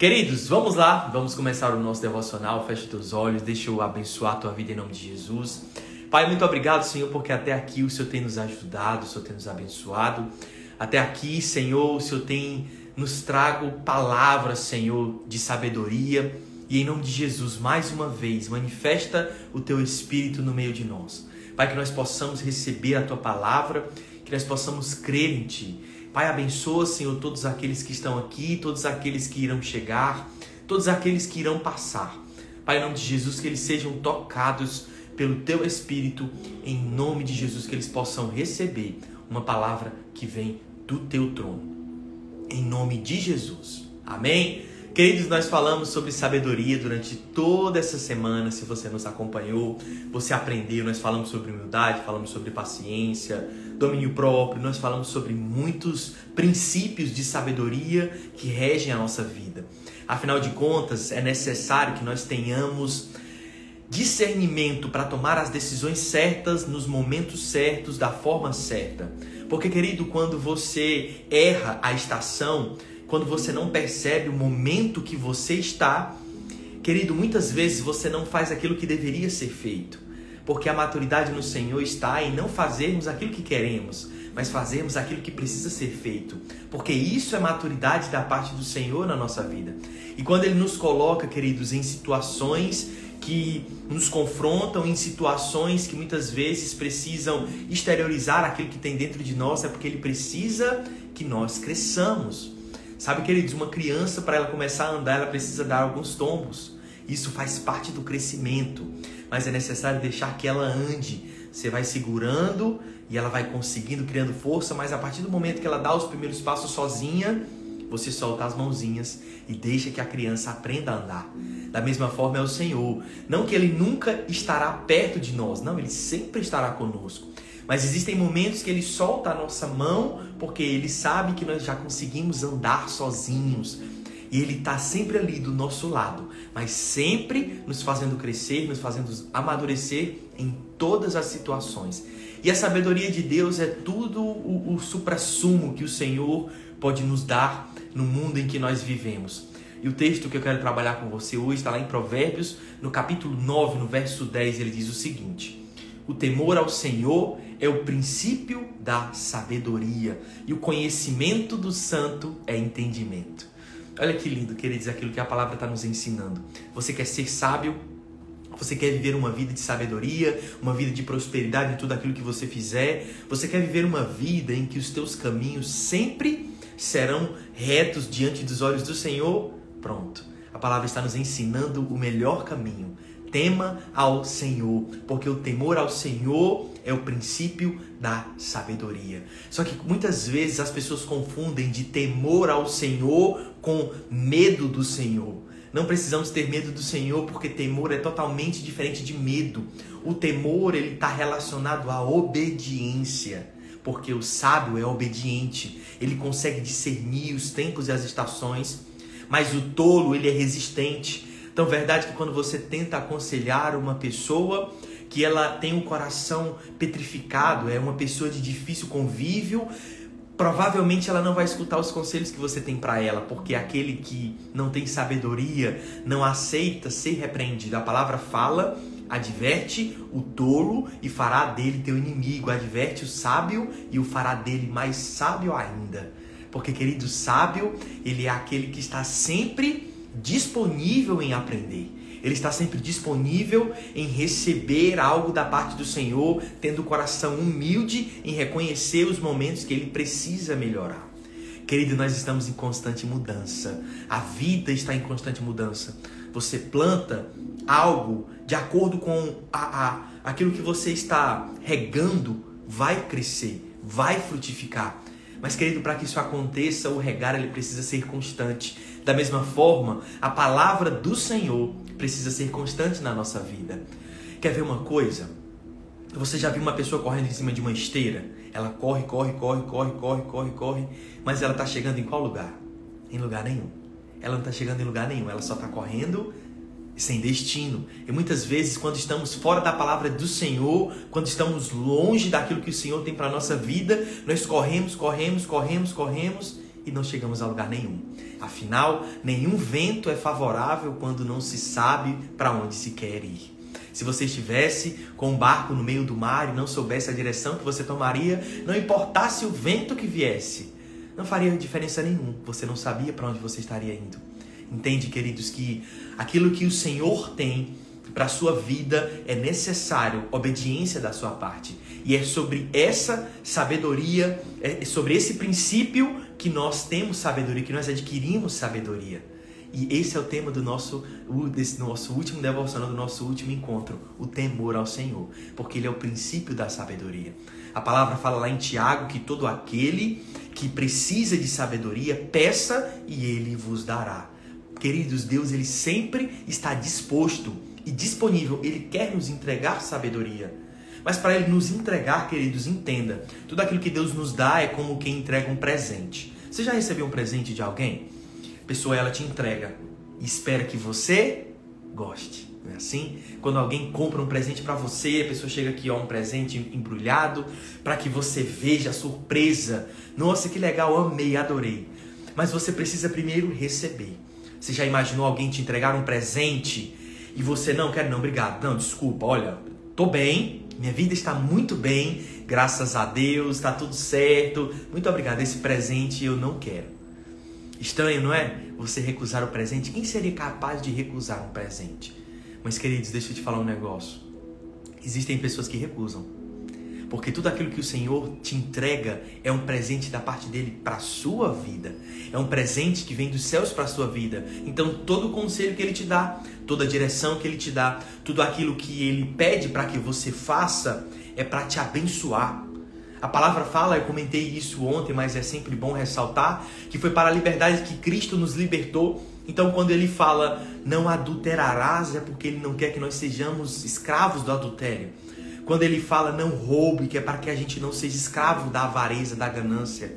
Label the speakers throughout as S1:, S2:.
S1: Queridos, vamos lá, vamos começar o nosso devocional. Feche teus olhos, deixa eu abençoar a tua vida em nome de Jesus. Pai, muito obrigado, Senhor, porque até aqui o Senhor tem nos ajudado, o Senhor tem nos abençoado. Até aqui, Senhor, o Senhor tem nos trago palavras, Senhor, de sabedoria. E em nome de Jesus, mais uma vez, manifesta o teu Espírito no meio de nós. Pai, que nós possamos receber a tua palavra, que nós possamos crer em ti. Pai, abençoa, Senhor, todos aqueles que estão aqui, todos aqueles que irão chegar, todos aqueles que irão passar. Pai, em nome de Jesus, que eles sejam tocados pelo teu Espírito, em nome de Jesus, que eles possam receber uma palavra que vem do teu trono. Em nome de Jesus. Amém? Queridos, nós falamos sobre sabedoria durante toda essa semana. Se você nos acompanhou, você aprendeu. Nós falamos sobre humildade, falamos sobre paciência, domínio próprio. Nós falamos sobre muitos princípios de sabedoria que regem a nossa vida. Afinal de contas, é necessário que nós tenhamos discernimento para tomar as decisões certas nos momentos certos, da forma certa. Porque, querido, quando você erra a estação, quando você não percebe o momento que você está, querido, muitas vezes você não faz aquilo que deveria ser feito. Porque a maturidade no Senhor está em não fazermos aquilo que queremos, mas fazermos aquilo que precisa ser feito. Porque isso é maturidade da parte do Senhor na nossa vida. E quando Ele nos coloca, queridos, em situações que nos confrontam em situações que muitas vezes precisam exteriorizar aquilo que tem dentro de nós, é porque ele precisa que nós cresçamos. Sabe, queridos, uma criança, para ela começar a andar, ela precisa dar alguns tombos. Isso faz parte do crescimento, mas é necessário deixar que ela ande. Você vai segurando e ela vai conseguindo, criando força, mas a partir do momento que ela dá os primeiros passos sozinha, você solta as mãozinhas e deixa que a criança aprenda a andar. Da mesma forma é o Senhor. Não que ele nunca estará perto de nós, não, ele sempre estará conosco. Mas existem momentos que ele solta a nossa mão porque ele sabe que nós já conseguimos andar sozinhos. E ele está sempre ali do nosso lado, mas sempre nos fazendo crescer, nos fazendo amadurecer em todas as situações. E a sabedoria de Deus é tudo o, o supra-sumo que o Senhor pode nos dar no mundo em que nós vivemos. E o texto que eu quero trabalhar com você hoje está lá em Provérbios, no capítulo 9, no verso 10, ele diz o seguinte: O temor ao Senhor é o princípio da sabedoria, e o conhecimento do santo é entendimento. Olha que lindo, queridos, aquilo que a palavra está nos ensinando. Você quer ser sábio? Você quer viver uma vida de sabedoria, uma vida de prosperidade em tudo aquilo que você fizer? Você quer viver uma vida em que os teus caminhos sempre serão retos diante dos olhos do Senhor? Pronto. A palavra está nos ensinando o melhor caminho. Tema ao Senhor, porque o temor ao Senhor é o princípio da sabedoria. Só que muitas vezes as pessoas confundem de temor ao Senhor com medo do Senhor. Não precisamos ter medo do Senhor, porque temor é totalmente diferente de medo. O temor ele está relacionado à obediência, porque o sábio é obediente. Ele consegue discernir os tempos e as estações mas o tolo ele é resistente. Então, verdade que quando você tenta aconselhar uma pessoa que ela tem um coração petrificado, é uma pessoa de difícil convívio, provavelmente ela não vai escutar os conselhos que você tem para ela, porque aquele que não tem sabedoria não aceita ser repreendido. A palavra fala, adverte o tolo e fará dele teu inimigo, adverte o sábio e o fará dele mais sábio ainda. Porque, querido, sábio, ele é aquele que está sempre disponível em aprender. Ele está sempre disponível em receber algo da parte do Senhor, tendo o coração humilde em reconhecer os momentos que ele precisa melhorar. Querido, nós estamos em constante mudança. A vida está em constante mudança. Você planta algo de acordo com a, a, aquilo que você está regando, vai crescer, vai frutificar. Mas, querido, para que isso aconteça, o regar ele precisa ser constante. Da mesma forma, a palavra do Senhor precisa ser constante na nossa vida. Quer ver uma coisa? Você já viu uma pessoa correndo em cima de uma esteira? Ela corre, corre, corre, corre, corre, corre, corre, mas ela está chegando em qual lugar? Em lugar nenhum. Ela não está chegando em lugar nenhum, ela só está correndo sem destino. E muitas vezes, quando estamos fora da palavra do Senhor, quando estamos longe daquilo que o Senhor tem para a nossa vida, nós corremos, corremos, corremos, corremos e não chegamos a lugar nenhum. Afinal, nenhum vento é favorável quando não se sabe para onde se quer ir. Se você estivesse com um barco no meio do mar e não soubesse a direção que você tomaria, não importasse o vento que viesse, não faria diferença nenhuma. Você não sabia para onde você estaria indo. Entende, queridos, que aquilo que o Senhor tem para a sua vida é necessário obediência da sua parte. E é sobre essa sabedoria, é sobre esse princípio que nós temos sabedoria, que nós adquirimos sabedoria. E esse é o tema do nosso, desse nosso último devocional, do nosso último encontro, o temor ao Senhor, porque ele é o princípio da sabedoria. A palavra fala lá em Tiago que todo aquele que precisa de sabedoria, peça e ele vos dará. Queridos, Deus ele sempre está disposto e disponível, ele quer nos entregar sabedoria. Mas para ele nos entregar, queridos, entenda, tudo aquilo que Deus nos dá é como quem entrega um presente. Você já recebeu um presente de alguém? A pessoa ela te entrega e espera que você goste. Não é assim? Quando alguém compra um presente para você, a pessoa chega aqui, ó, um presente embrulhado, para que você veja a surpresa. Nossa, que legal, amei, adorei. Mas você precisa primeiro receber. Você já imaginou alguém te entregar um presente e você não quer, não, obrigado, não, desculpa, olha, tô bem, minha vida está muito bem, graças a Deus, está tudo certo, muito obrigado, esse presente eu não quero. Estranho, não é? Você recusar o presente. Quem seria capaz de recusar um presente? Mas, queridos, deixa eu te falar um negócio. Existem pessoas que recusam. Porque tudo aquilo que o Senhor te entrega é um presente da parte dele para a sua vida. É um presente que vem dos céus para a sua vida. Então, todo o conselho que ele te dá, toda a direção que ele te dá, tudo aquilo que ele pede para que você faça é para te abençoar. A palavra fala, eu comentei isso ontem, mas é sempre bom ressaltar, que foi para a liberdade que Cristo nos libertou. Então, quando ele fala não adulterarás, é porque ele não quer que nós sejamos escravos do adultério. Quando ele fala não roube, que é para que a gente não seja escravo da avareza, da ganância.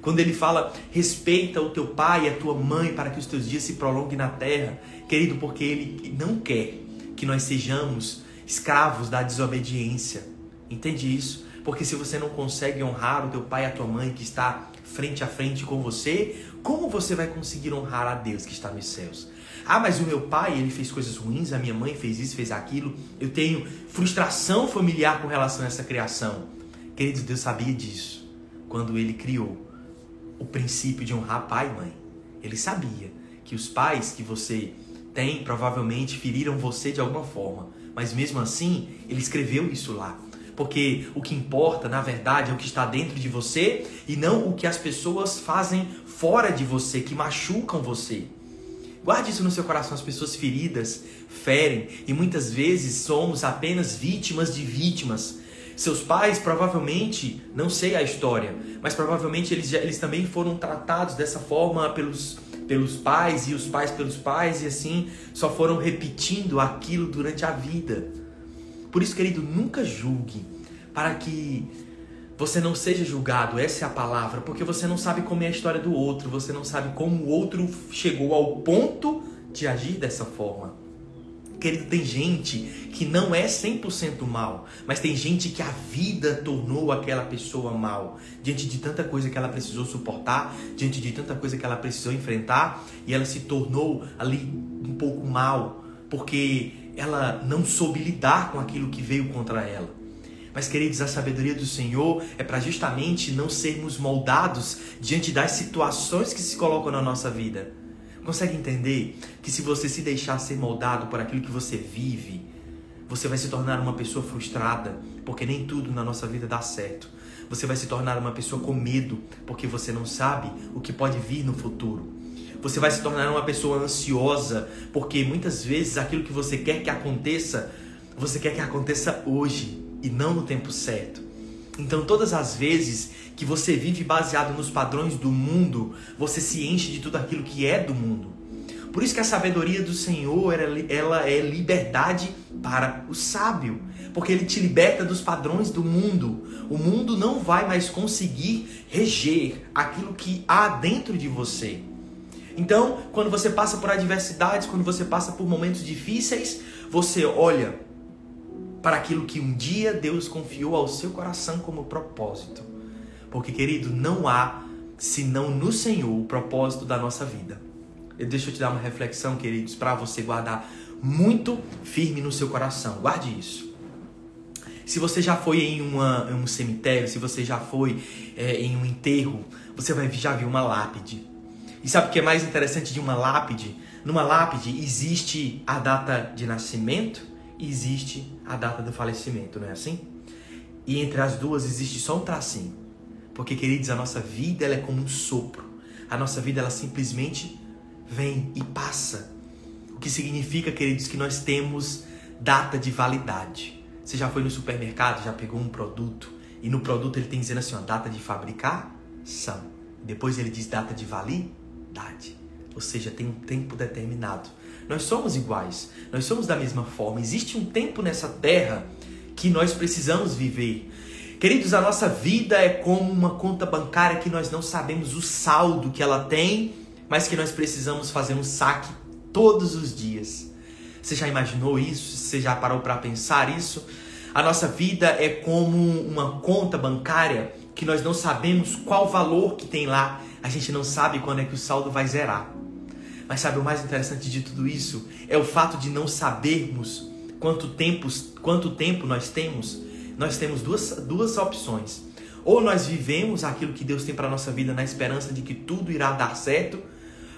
S1: Quando ele fala respeita o teu pai e a tua mãe para que os teus dias se prolonguem na terra, querido, porque ele não quer que nós sejamos escravos da desobediência. Entende isso? Porque se você não consegue honrar o teu pai e a tua mãe que está frente a frente com você, como você vai conseguir honrar a Deus que está nos céus? Ah, mas o meu pai, ele fez coisas ruins, a minha mãe fez isso, fez aquilo. Eu tenho frustração familiar com relação a essa criação. Querido, Deus sabia disso quando ele criou o princípio de honrar pai e mãe. Ele sabia que os pais que você tem provavelmente feriram você de alguma forma, mas mesmo assim, ele escreveu isso lá. Porque o que importa, na verdade, é o que está dentro de você e não o que as pessoas fazem fora de você, que machucam você. Guarde isso no seu coração. As pessoas feridas ferem e muitas vezes somos apenas vítimas de vítimas. Seus pais provavelmente, não sei a história, mas provavelmente eles, eles também foram tratados dessa forma pelos, pelos pais e os pais pelos pais e assim só foram repetindo aquilo durante a vida. Por isso, querido, nunca julgue para que você não seja julgado, essa é a palavra, porque você não sabe como é a história do outro, você não sabe como o outro chegou ao ponto de agir dessa forma. Querido, tem gente que não é 100% mal, mas tem gente que a vida tornou aquela pessoa mal, diante de tanta coisa que ela precisou suportar, diante de tanta coisa que ela precisou enfrentar, e ela se tornou ali um pouco mal, porque ela não soube lidar com aquilo que veio contra ela. Mas, queridos, a sabedoria do Senhor é para justamente não sermos moldados diante das situações que se colocam na nossa vida. Consegue entender que se você se deixar ser moldado por aquilo que você vive, você vai se tornar uma pessoa frustrada, porque nem tudo na nossa vida dá certo. Você vai se tornar uma pessoa com medo, porque você não sabe o que pode vir no futuro. Você vai se tornar uma pessoa ansiosa, porque muitas vezes aquilo que você quer que aconteça, você quer que aconteça hoje e não no tempo certo. Então, todas as vezes que você vive baseado nos padrões do mundo, você se enche de tudo aquilo que é do mundo. Por isso que a sabedoria do Senhor ela é liberdade para o sábio, porque ele te liberta dos padrões do mundo. O mundo não vai mais conseguir reger aquilo que há dentro de você. Então, quando você passa por adversidades, quando você passa por momentos difíceis, você olha para aquilo que um dia Deus confiou ao seu coração como propósito. Porque, querido, não há senão no Senhor o propósito da nossa vida. Deixa eu te dar uma reflexão, queridos, para você guardar muito firme no seu coração. Guarde isso. Se você já foi em, uma, em um cemitério, se você já foi é, em um enterro, você vai já viu uma lápide. E sabe o que é mais interessante de uma lápide? Numa lápide existe a data de nascimento existe a data do falecimento, não é assim? E entre as duas existe só um tracinho. Porque, queridos, a nossa vida ela é como um sopro. A nossa vida ela simplesmente vem e passa. O que significa, queridos, que nós temos data de validade. Você já foi no supermercado, já pegou um produto e no produto ele tem dizendo assim, ó, data de fabricação. Depois ele diz data de validade. Ou seja, tem um tempo determinado. Nós somos iguais, nós somos da mesma forma. Existe um tempo nessa terra que nós precisamos viver. Queridos, a nossa vida é como uma conta bancária que nós não sabemos o saldo que ela tem, mas que nós precisamos fazer um saque todos os dias. Você já imaginou isso? Você já parou para pensar isso? A nossa vida é como uma conta bancária que nós não sabemos qual valor que tem lá. A gente não sabe quando é que o saldo vai zerar. Mas sabe o mais interessante de tudo isso? É o fato de não sabermos quanto tempo, quanto tempo nós temos, nós temos duas, duas opções. Ou nós vivemos aquilo que Deus tem para nossa vida na esperança de que tudo irá dar certo,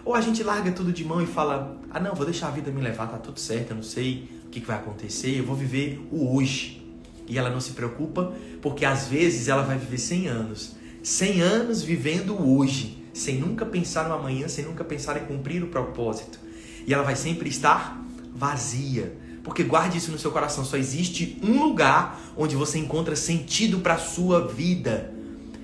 S1: ou a gente larga tudo de mão e fala: "Ah, não, vou deixar a vida me levar, tá tudo certo, eu não sei o que, que vai acontecer, eu vou viver o hoje". E ela não se preocupa, porque às vezes ela vai viver 100 anos. 100 anos vivendo o hoje, sem nunca pensar no amanhã, sem nunca pensar em cumprir o propósito. E ela vai sempre estar vazia porque guarde isso no seu coração, só existe um lugar onde você encontra sentido para a sua vida.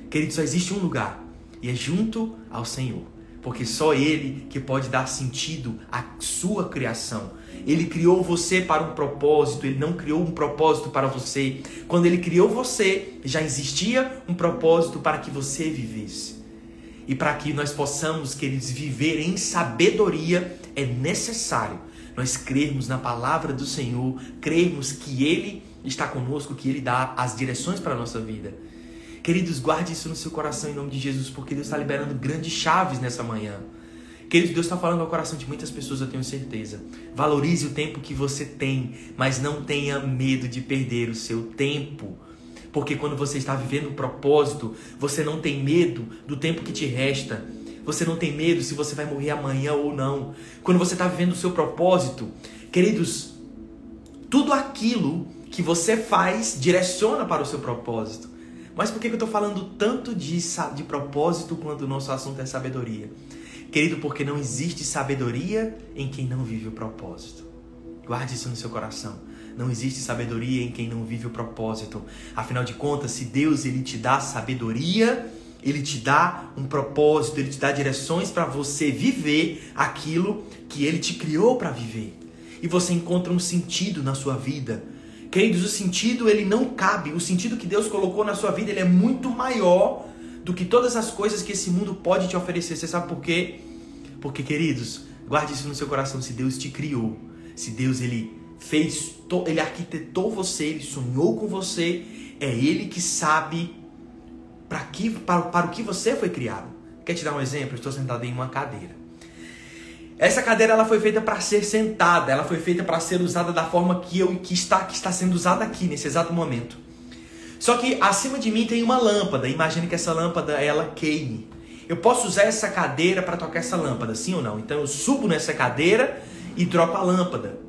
S1: Querido, só existe um lugar, e é junto ao Senhor. Porque só ele que pode dar sentido à sua criação. Ele criou você para um propósito, ele não criou um propósito para você. Quando ele criou você, já existia um propósito para que você vivesse. E para que nós possamos, queridos, viver em sabedoria, é necessário nós crermos na palavra do Senhor, crermos que Ele está conosco, que Ele dá as direções para a nossa vida. Queridos, guarde isso no seu coração em nome de Jesus, porque Deus está liberando grandes chaves nessa manhã. Queridos, Deus está falando ao coração de muitas pessoas, eu tenho certeza. Valorize o tempo que você tem, mas não tenha medo de perder o seu tempo. Porque quando você está vivendo um propósito, você não tem medo do tempo que te resta você não tem medo se você vai morrer amanhã ou não. Quando você está vivendo o seu propósito, queridos, tudo aquilo que você faz direciona para o seu propósito. Mas por que eu estou falando tanto de, de propósito quando o nosso assunto é sabedoria? Querido, porque não existe sabedoria em quem não vive o propósito. Guarde isso no seu coração. Não existe sabedoria em quem não vive o propósito. Afinal de contas, se Deus ele te dá sabedoria, ele te dá um propósito, ele te dá direções para você viver aquilo que ele te criou para viver. E você encontra um sentido na sua vida. Queridos, o sentido ele não cabe. O sentido que Deus colocou na sua vida ele é muito maior do que todas as coisas que esse mundo pode te oferecer. Você sabe por quê? Porque, queridos, guarde isso no seu coração. Se Deus te criou, se Deus ele fez, ele arquitetou você, ele sonhou com você, é ele que sabe para, que, para, para o que você foi criado. Quer te dar um exemplo? estou sentado em uma cadeira. Essa cadeira ela foi feita para ser sentada, ela foi feita para ser usada da forma que eu que está que está sendo usada aqui nesse exato momento. Só que acima de mim tem uma lâmpada. Imagine que essa lâmpada ela queime. Eu posso usar essa cadeira para tocar essa lâmpada, sim ou não? Então eu subo nessa cadeira e troco a lâmpada.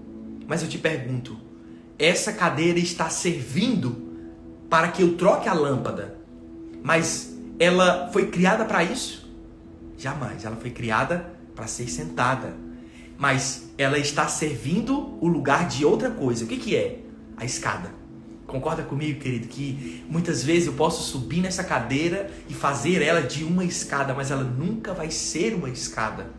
S1: Mas eu te pergunto, essa cadeira está servindo para que eu troque a lâmpada? Mas ela foi criada para isso? Jamais. Ela foi criada para ser sentada. Mas ela está servindo o lugar de outra coisa. O que, que é? A escada. Concorda comigo, querido, que muitas vezes eu posso subir nessa cadeira e fazer ela de uma escada, mas ela nunca vai ser uma escada.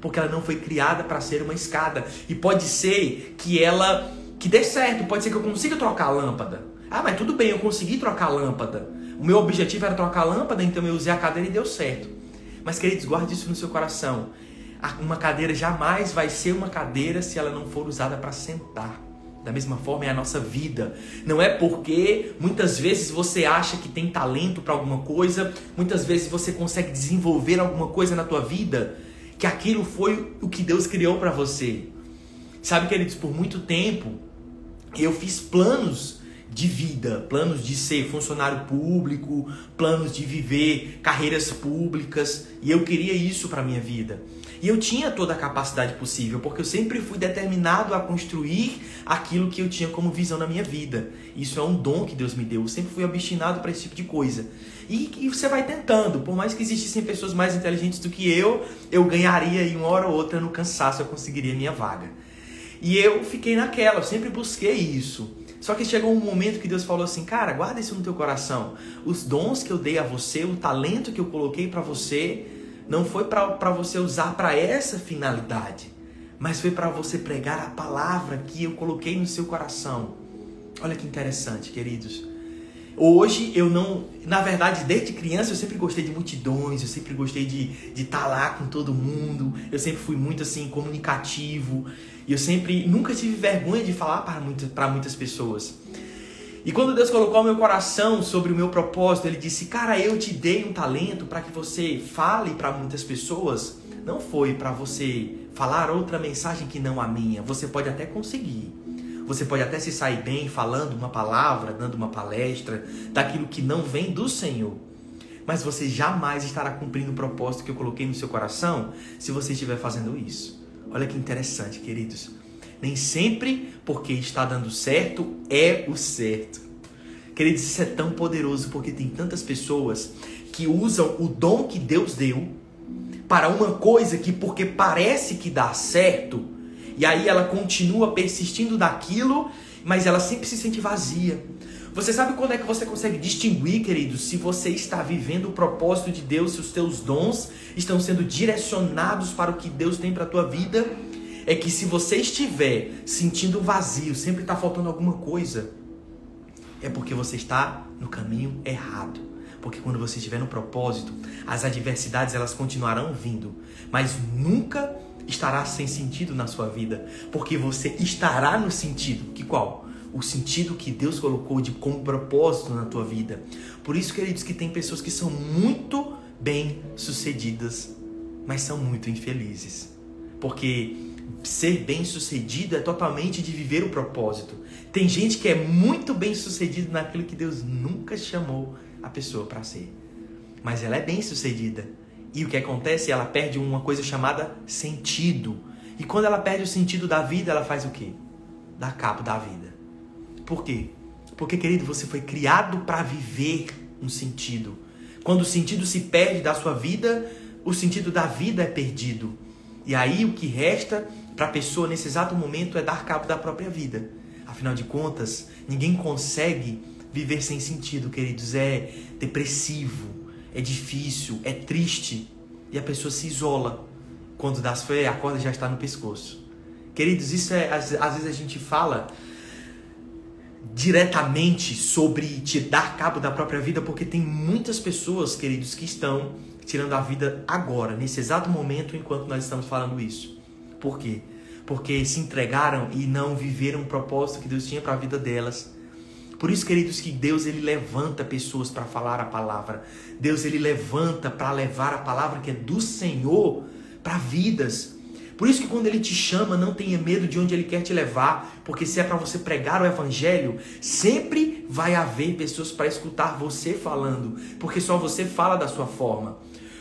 S1: Porque ela não foi criada para ser uma escada. E pode ser que ela que dê certo, pode ser que eu consiga trocar a lâmpada. Ah, mas tudo bem, eu consegui trocar a lâmpada. O meu objetivo era trocar a lâmpada, então eu usei a cadeira e deu certo. Mas, queridos, guarde isso no seu coração. Uma cadeira jamais vai ser uma cadeira se ela não for usada para sentar. Da mesma forma é a nossa vida. Não é porque muitas vezes você acha que tem talento para alguma coisa, muitas vezes você consegue desenvolver alguma coisa na tua vida, que aquilo foi o que Deus criou para você. Sabe, queridos, por muito tempo eu fiz planos de vida, planos de ser funcionário público, planos de viver carreiras públicas, e eu queria isso para minha vida. E eu tinha toda a capacidade possível, porque eu sempre fui determinado a construir aquilo que eu tinha como visão na minha vida. Isso é um dom que Deus me deu. Eu sempre fui obstinado para esse tipo de coisa. E, e, você vai tentando. Por mais que existissem pessoas mais inteligentes do que eu, eu ganharia em uma hora ou outra no cansaço, eu conseguiria minha vaga. E eu fiquei naquela, eu sempre busquei isso. Só que chegou um momento que Deus falou assim: "Cara, guarda isso no teu coração. Os dons que eu dei a você, o talento que eu coloquei para você, não foi para você usar para essa finalidade, mas foi para você pregar a palavra que eu coloquei no seu coração." Olha que interessante, queridos. Hoje eu não. Na verdade, desde criança eu sempre gostei de multidões, eu sempre gostei de estar tá lá com todo mundo, eu sempre fui muito assim, comunicativo. E eu sempre, nunca tive vergonha de falar para muitas, para muitas pessoas. E quando Deus colocou meu coração sobre o meu propósito, Ele disse: Cara, eu te dei um talento para que você fale para muitas pessoas. Não foi para você falar outra mensagem que não a minha. Você pode até conseguir. Você pode até se sair bem falando uma palavra, dando uma palestra, daquilo que não vem do Senhor. Mas você jamais estará cumprindo o propósito que eu coloquei no seu coração se você estiver fazendo isso. Olha que interessante, queridos. Nem sempre porque está dando certo é o certo. Queridos, isso é tão poderoso porque tem tantas pessoas que usam o dom que Deus deu para uma coisa que porque parece que dá certo, e aí ela continua persistindo daquilo, mas ela sempre se sente vazia. Você sabe quando é que você consegue distinguir, querido, se você está vivendo o propósito de Deus, se os teus dons estão sendo direcionados para o que Deus tem para a tua vida? É que se você estiver sentindo vazio, sempre está faltando alguma coisa, é porque você está no caminho errado. Porque quando você estiver no propósito, as adversidades elas continuarão vindo, mas nunca estará sem sentido na sua vida, porque você estará no sentido que qual? o sentido que Deus colocou de como propósito na tua vida. Por isso, queridos, que tem pessoas que são muito bem sucedidas, mas são muito infelizes. Porque ser bem sucedido é totalmente de viver o propósito. Tem gente que é muito bem sucedido naquilo que Deus nunca chamou a pessoa para ser. Mas ela é bem sucedida. E o que acontece? Ela perde uma coisa chamada sentido. E quando ela perde o sentido da vida, ela faz o quê? Dá cabo da vida. Por quê? Porque, querido, você foi criado para viver um sentido. Quando o sentido se perde da sua vida, o sentido da vida é perdido. E aí o que resta para a pessoa nesse exato momento é dar cabo da própria vida. Afinal de contas, ninguém consegue viver sem sentido, queridos. É depressivo, é difícil, é triste. E a pessoa se isola. Quando dá fé, a corda já está no pescoço. Queridos, isso é. Às, às vezes a gente fala diretamente sobre te dar cabo da própria vida, porque tem muitas pessoas, queridos, que estão tirando a vida agora, nesse exato momento, enquanto nós estamos falando isso. Por quê? Porque se entregaram e não viveram o propósito que Deus tinha para a vida delas. Por isso, queridos, que Deus ele levanta pessoas para falar a palavra. Deus ele levanta para levar a palavra que é do Senhor para vidas. Por isso que quando ele te chama, não tenha medo de onde ele quer te levar, porque se é para você pregar o evangelho, sempre vai haver pessoas para escutar você falando, porque só você fala da sua forma.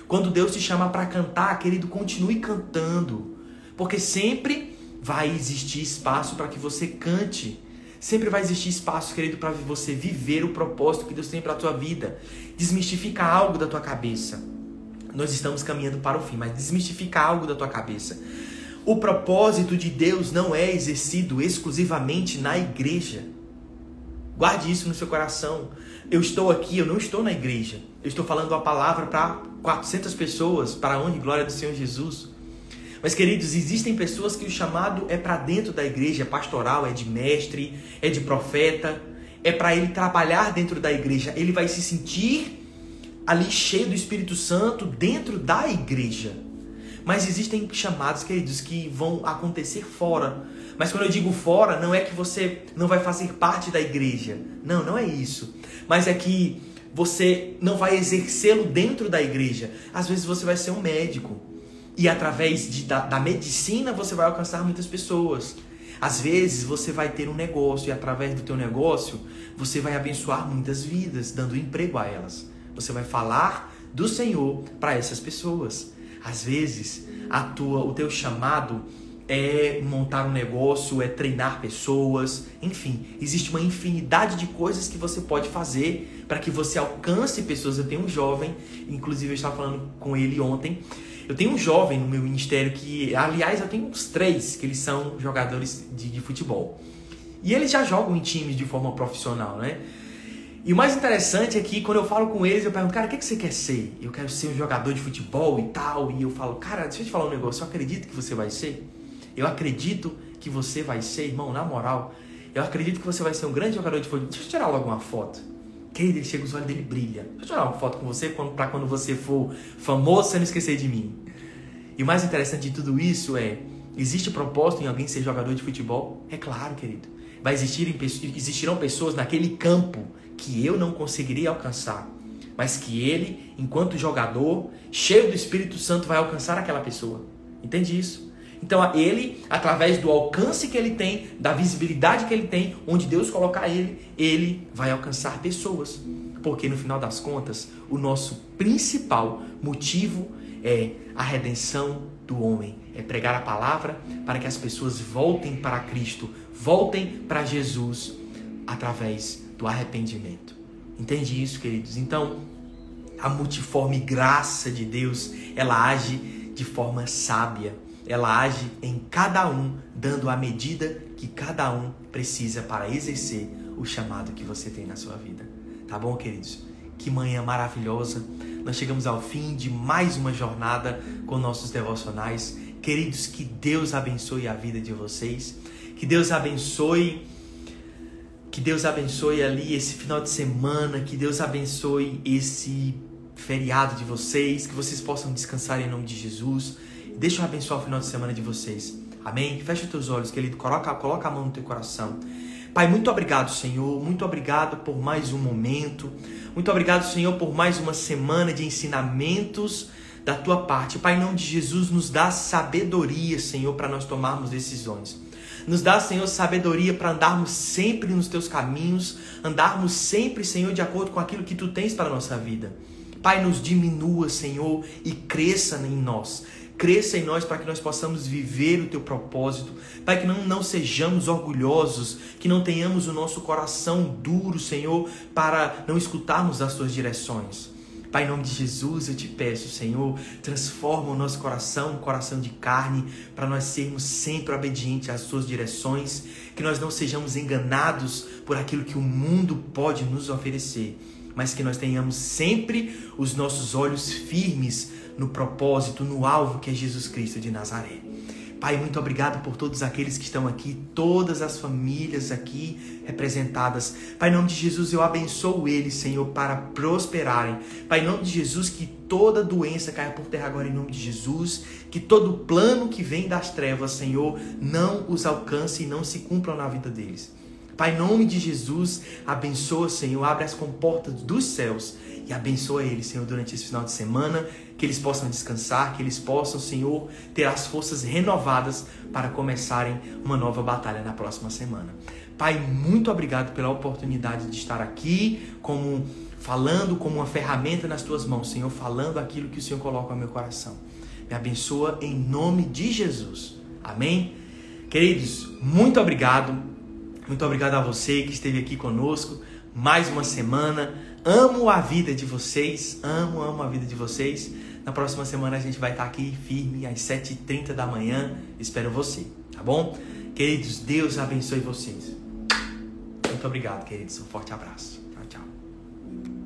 S1: Quando Deus te chama para cantar, querido, continue cantando, porque sempre vai existir espaço para que você cante. Sempre vai existir espaço, querido, para você viver o propósito que Deus tem para a tua vida. Desmistifica algo da tua cabeça. Nós estamos caminhando para o fim, mas desmistifica algo da tua cabeça. O propósito de Deus não é exercido exclusivamente na igreja. Guarde isso no seu coração. Eu estou aqui, eu não estou na igreja. Eu estou falando a palavra para 400 pessoas, para a honra e glória do Senhor Jesus. Mas, queridos, existem pessoas que o chamado é para dentro da igreja, é pastoral, é de mestre, é de profeta, é para ele trabalhar dentro da igreja. Ele vai se sentir ali cheio do Espírito Santo dentro da igreja. Mas existem chamados, queridos, que vão acontecer fora. Mas quando eu digo fora, não é que você não vai fazer parte da igreja. Não, não é isso. Mas é que você não vai exercê-lo dentro da igreja. Às vezes você vai ser um médico. E através de, da, da medicina você vai alcançar muitas pessoas. Às vezes você vai ter um negócio e através do teu negócio você vai abençoar muitas vidas, dando emprego a elas. Você vai falar do Senhor para essas pessoas. Às vezes, a tua, o teu chamado é montar um negócio, é treinar pessoas, enfim, existe uma infinidade de coisas que você pode fazer para que você alcance pessoas. Eu tenho um jovem, inclusive eu estava falando com ele ontem. Eu tenho um jovem no meu ministério que, aliás, eu tenho uns três que eles são jogadores de, de futebol. E eles já jogam em times de forma profissional, né? E o mais interessante é que quando eu falo com eles, eu pergunto, cara, o que, que você quer ser? Eu quero ser um jogador de futebol e tal. E eu falo, cara, deixa eu te falar um negócio, eu acredito que você vai ser. Eu acredito que você vai ser, irmão, na moral. Eu acredito que você vai ser um grande jogador de futebol. Deixa eu tirar logo uma foto. Querido, ele chega, os olhos dele brilham. Deixa eu tirar uma foto com você para quando você for famoso, você não esquecer de mim. E o mais interessante de tudo isso é: existe propósito em alguém ser jogador de futebol? É claro, querido. Vai existir, existirão pessoas naquele campo que eu não conseguiria alcançar, mas que ele, enquanto jogador, cheio do Espírito Santo, vai alcançar aquela pessoa. Entende isso? Então, ele, através do alcance que ele tem, da visibilidade que ele tem, onde Deus colocar ele, ele vai alcançar pessoas. Porque no final das contas, o nosso principal motivo é a redenção do homem, é pregar a palavra para que as pessoas voltem para Cristo, voltem para Jesus através do arrependimento. Entende isso, queridos? Então, a multiforme graça de Deus, ela age de forma sábia ela age em cada um, dando a medida que cada um precisa para exercer o chamado que você tem na sua vida. Tá bom, queridos? Que manhã maravilhosa. Nós chegamos ao fim de mais uma jornada com nossos devocionais. Queridos, que Deus abençoe a vida de vocês. Que Deus abençoe que Deus abençoe ali esse final de semana, que Deus abençoe esse feriado de vocês, que vocês possam descansar em nome de Jesus. Deixa eu abençoar o final de semana de vocês. Amém? Fecha os teus olhos, querido. Coloca, coloca a mão no teu coração. Pai, muito obrigado, Senhor. Muito obrigado por mais um momento. Muito obrigado, Senhor, por mais uma semana de ensinamentos da tua parte. Pai, em nome de Jesus, nos dá sabedoria, Senhor, para nós tomarmos decisões. Nos dá, Senhor, sabedoria para andarmos sempre nos teus caminhos, andarmos sempre, Senhor, de acordo com aquilo que tu tens para a nossa vida. Pai, nos diminua, Senhor, e cresça em nós. Cresça em nós para que nós possamos viver o teu propósito. Pai, que não, não sejamos orgulhosos, que não tenhamos o nosso coração duro, Senhor, para não escutarmos as tuas direções. Pai, em nome de Jesus, eu te peço, Senhor, transforma o nosso coração, um coração de carne, para nós sermos sempre obedientes às tuas direções, que nós não sejamos enganados por aquilo que o mundo pode nos oferecer, mas que nós tenhamos sempre os nossos olhos firmes no propósito, no alvo que é Jesus Cristo de Nazaré. Pai, muito obrigado por todos aqueles que estão aqui, todas as famílias aqui representadas. Pai, em nome de Jesus, eu abençoo eles, Senhor, para prosperarem. Pai, em nome de Jesus, que toda doença caia por terra agora, em nome de Jesus. Que todo plano que vem das trevas, Senhor, não os alcance e não se cumpra na vida deles. Pai, em nome de Jesus, abençoa, Senhor, abre as comportas dos céus e abençoa eles, Senhor, durante esse final de semana que eles possam descansar, que eles possam, Senhor, ter as forças renovadas para começarem uma nova batalha na próxima semana. Pai, muito obrigado pela oportunidade de estar aqui como falando como uma ferramenta nas tuas mãos, Senhor, falando aquilo que o Senhor coloca no meu coração. Me abençoa em nome de Jesus. Amém? Queridos, muito obrigado. Muito obrigado a você que esteve aqui conosco mais uma semana. Amo a vida de vocês, amo, amo a vida de vocês. Na próxima semana a gente vai estar aqui firme às 7h30 da manhã. Espero você, tá bom? Queridos, Deus abençoe vocês. Muito obrigado, queridos. Um forte abraço. Tchau, tchau.